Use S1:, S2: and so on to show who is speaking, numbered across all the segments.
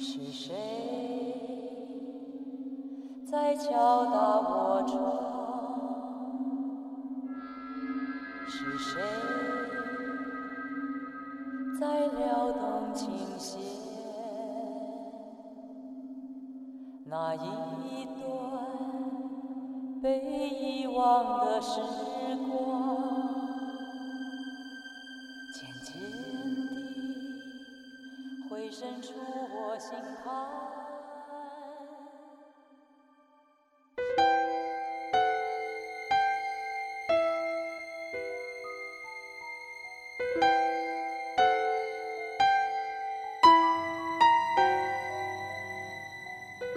S1: 是谁在敲打我窗？是谁在撩动琴弦？那一段被遗忘的时光，地回渗出我心坎。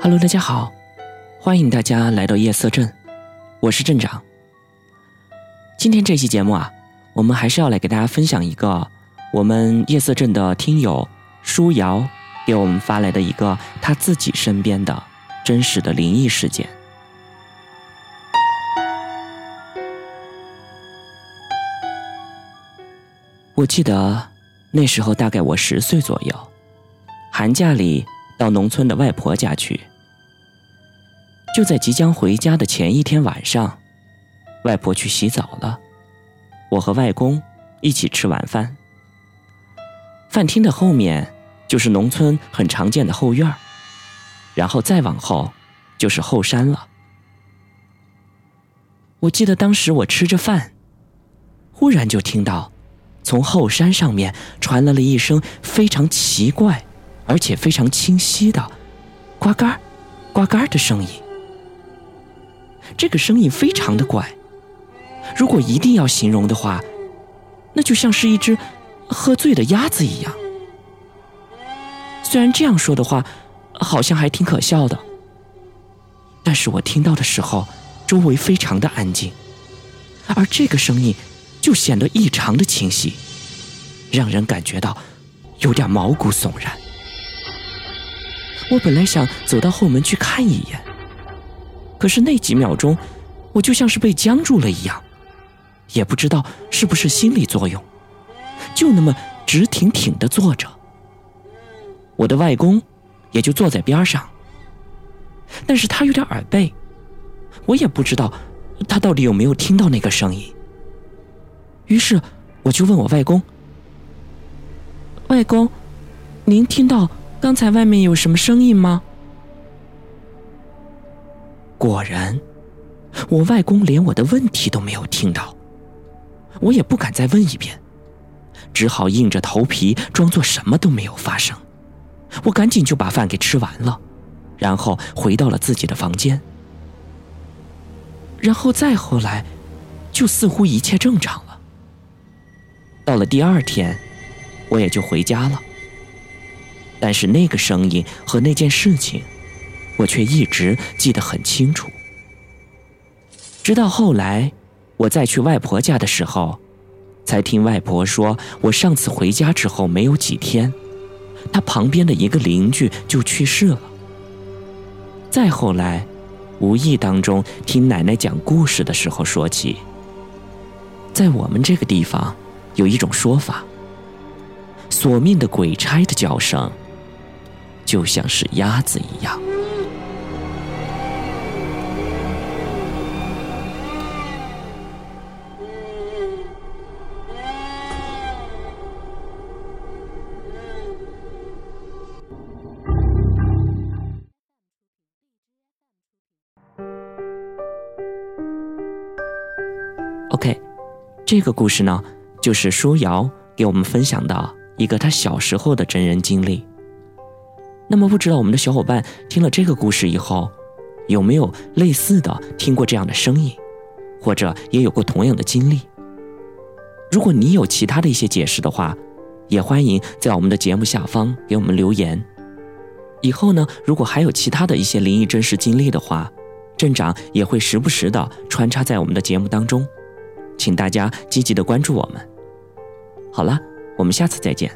S2: Hello，大家好，欢迎大家来到夜色镇，我是镇长。今天这期节目啊，我们还是要来给大家分享一个我们夜色镇的听友舒瑶给我们发来的一个他自己身边的真实的灵异事件。我记得那时候大概我十岁左右，寒假里到农村的外婆家去。就在即将回家的前一天晚上，外婆去洗澡了，我和外公一起吃晚饭。饭厅的后面就是农村很常见的后院儿然后再往后就是后山了。我记得当时我吃着饭，忽然就听到从后山上面传来了一声非常奇怪，而且非常清晰的“呱嘎、呱嘎”的声音。这个声音非常的怪，如果一定要形容的话，那就像是一只喝醉的鸭子一样。虽然这样说的话，好像还挺可笑的，但是我听到的时候，周围非常的安静，而这个声音就显得异常的清晰，让人感觉到有点毛骨悚然。我本来想走到后门去看一眼。可是那几秒钟，我就像是被僵住了一样，也不知道是不是心理作用，就那么直挺挺的坐着。我的外公也就坐在边上，但是他有点耳背，我也不知道他到底有没有听到那个声音。于是我就问我外公：“外公，您听到刚才外面有什么声音吗？”果然，我外公连我的问题都没有听到，我也不敢再问一遍，只好硬着头皮装作什么都没有发生。我赶紧就把饭给吃完了，然后回到了自己的房间。然后再后来，就似乎一切正常了。到了第二天，我也就回家了。但是那个声音和那件事情。我却一直记得很清楚，直到后来，我再去外婆家的时候，才听外婆说，我上次回家之后没有几天，他旁边的一个邻居就去世了。再后来，无意当中听奶奶讲故事的时候说起，在我们这个地方，有一种说法，索命的鬼差的叫声，就像是鸭子一样。OK，这个故事呢，就是舒瑶给我们分享的一个他小时候的真人经历。那么，不知道我们的小伙伴听了这个故事以后，有没有类似的听过这样的声音，或者也有过同样的经历？如果你有其他的一些解释的话，也欢迎在我们的节目下方给我们留言。以后呢，如果还有其他的一些灵异真实经历的话，镇长也会时不时的穿插在我们的节目当中。请大家积极的关注我们。好了，我们下次再见。